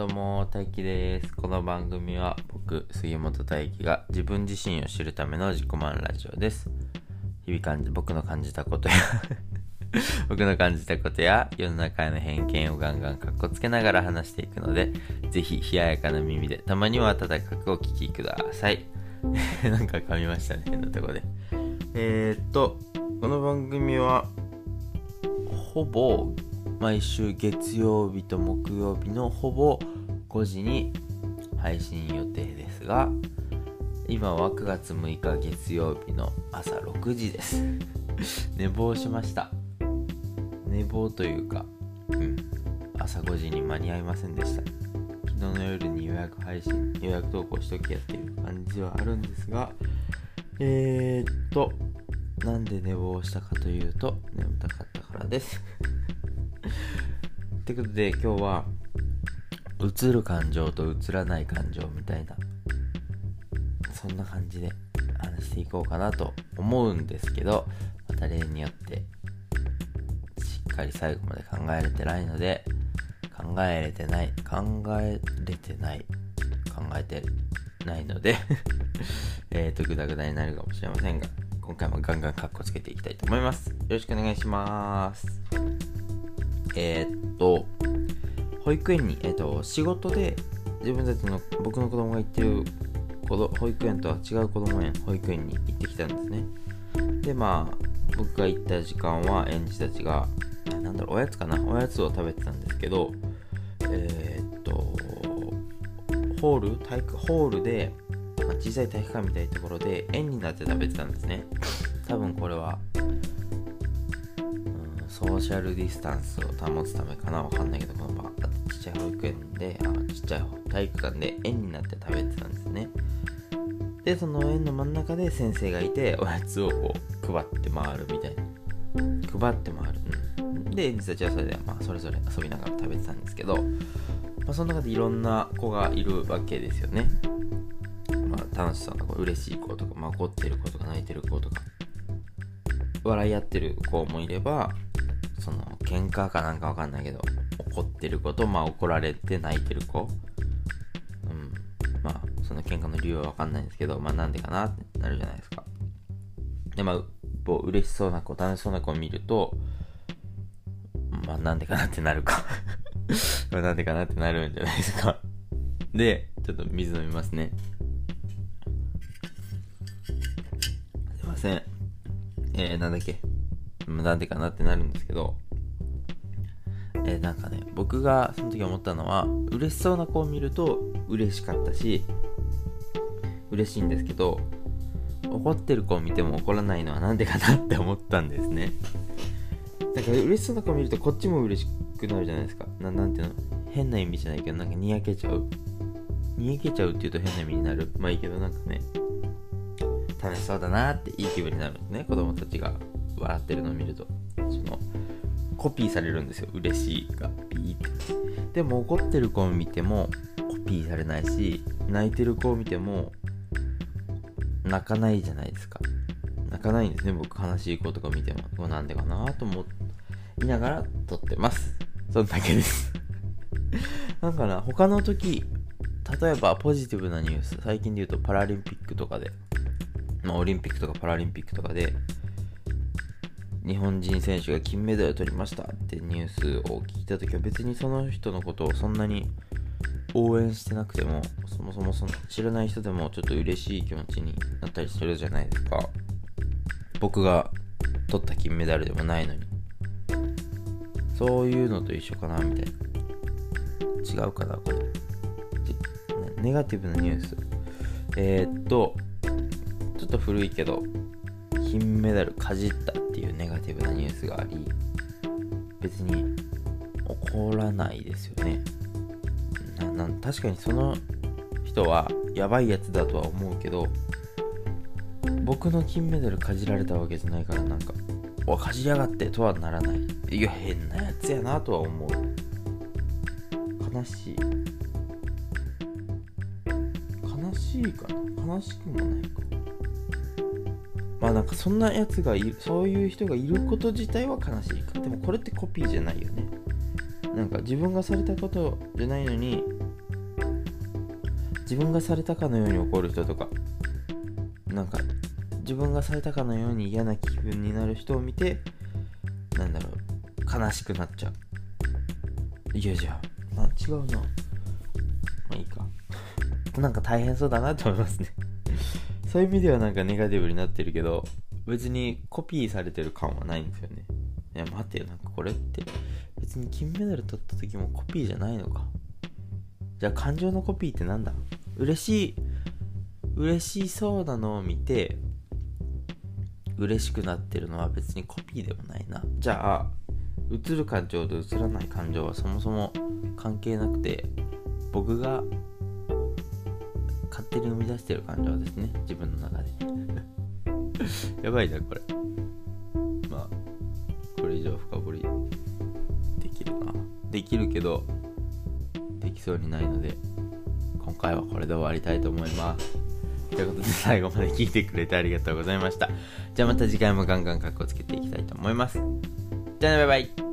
どうも、大輝です。この番組は僕、杉本大輝が自分自身を知るための自己満ラジオです。日々感じ、僕の感じたことや 僕の感じたことや世の中への偏見をガンガンカッコつけながら話していくので、ぜひ冷ややかな耳でたまには温かくお聞きください。なんか噛みましたね、変なとこで。えー、っと、この番組は、ほぼ毎週月曜日と木曜日のほぼ5時に配信予定ですが今は9月6日月曜日の朝6時です。寝坊しました。寝坊というかうん。朝5時に間に合いませんでした。昨日の夜に予約配信予約投稿しとけやっていう感じはあるんですがえー、っとなんで寝坊したかというと眠たかったからです。ってことで今日は映る感情と映らない感情みたいなそんな感じで話していこうかなと思うんですけどまた例によってしっかり最後まで考えれてないので考えれてない考えれてない考えてないので えっとグダグダになるかもしれませんが今回もガンガンカッコつけていきたいと思います。よろしくお願いします。えー、っと、保育園に、えー、っと、仕事で自分たちの、僕の子供が行ってる保育園とは違う子供園、保育園に行ってきたんですね。で、まあ、僕が行った時間は園児たちが、なんだろう、おやつかなおやつを食べてたんですけど、えー、っと、ホール、体育、ホールで、まあ、小さい体育館みたいなところで円になって食べてたんですね。多分これはソーシャルディスタンスを保つためかなわかんないけど、この場、ちっちゃい保育園で、あちっちゃい体育館で円になって食べてたんですね。で、その円の真ん中で先生がいて、おやつをこう配って回るみたいな。配って回る。うん、で、園児たちはそれで、まあ、それぞれ遊びながら食べてたんですけど、まあ、その中でいろんな子がいるわけですよね。まあ、楽しそうな子、嬉しい子とか、まあ、怒ってる子とか、泣いてる子とか、笑い合ってる子もいれば、その喧嘩かなんかわかんないけど怒ってる子とまあ怒られて泣いてる子。うん。まあその喧嘩の理由はわかんないんですけどまあなんでかなってなるじゃないですか。でまあこう嬉しそうな子楽しそうな子を見るとまあなんでかなってなるか。まあなんでかなってなるんじゃないですか。でちょっと水飲みますね。すいません。えー、なんだっけ。なんでかなってなるんですけど、えー、なんかね、僕がその時思ったのは、嬉しそうな子を見ると嬉しかったし、嬉しいんですけど、怒ってる子を見ても怒らないのはなんでかなって思ったんですね。だから嬉しそうな子を見るとこっちも嬉しくなるじゃないですか。ななんていうの？変な意味じゃないけど、なんかにやけちゃう。にやけちゃうっていうと変な意味になる。まあいいけど、なんかね、楽しそうだなっていい気分になるんですね、子供たちが。笑ってるのを見ると。そのコピーされるんですよ。嬉しいが。ピーって。でも怒ってる子を見てもコピーされないし泣いてる子を見ても泣かないじゃないですか。泣かないんですね。僕悲しい子とか見ても。これなんでかなと思いながら撮ってます。そんだけです。なんかな他の時例えばポジティブなニュース。最近で言うとパラリンピックとかで。まあオリンピックとかパラリンピックとかで日本人選手が金メダルを取りましたってニュースを聞いた時は別にその人のことをそんなに応援してなくてもそもそもその知らない人でもちょっと嬉しい気持ちになったりするじゃないですか。僕が取った金メダルでもないのに。そういうのと一緒かなみたいな。違うかなこれ。ネガティブなニュース。えー、っとちょっと古いけど金メダルかじった。ていうネガティブなニュースがあり別に怒らないですよね。なな確かにその人はやばいやつだとは思うけど僕の金メダルかじられたわけじゃないからなんか「おかじやがって」とはならない。いや変なやつやなとは思う。悲しい。悲しいかな。悲しくもないか。まあなんかそんなやつがいるそういう人がいること自体は悲しいか。でもこれってコピーじゃないよね。なんか自分がされたことじゃないのに自分がされたかのように怒る人とかなんか自分がされたかのように嫌な気分になる人を見てなんだろう悲しくなっちゃう。いやじゃあ違うな。まあいいか。なんか大変そうだなと思いますね。そういう意味ではなんかネガティブになってるけど別にコピーされてる感はないんですよね。いや待てよなんかこれって。別に金メダル取った時もコピーじゃないのか。じゃあ感情のコピーってなんだ？嬉しい嬉しそうなのを見て嬉しくなってるのは別にコピーでもないな。じゃあ映る感情と映らない感情はそもそも関係なくて僕が勝手に生み出してる感情ですね。自分の中で。やばいなこれ。まあこれ以上深掘りできるな。できるけどできそうにないので今回はこれで終わりたいと思います。ということで最後まで聞いてくれてありがとうございました。じゃあまた次回もガンガンカッコつけていきたいと思います。じゃあねバイバイ。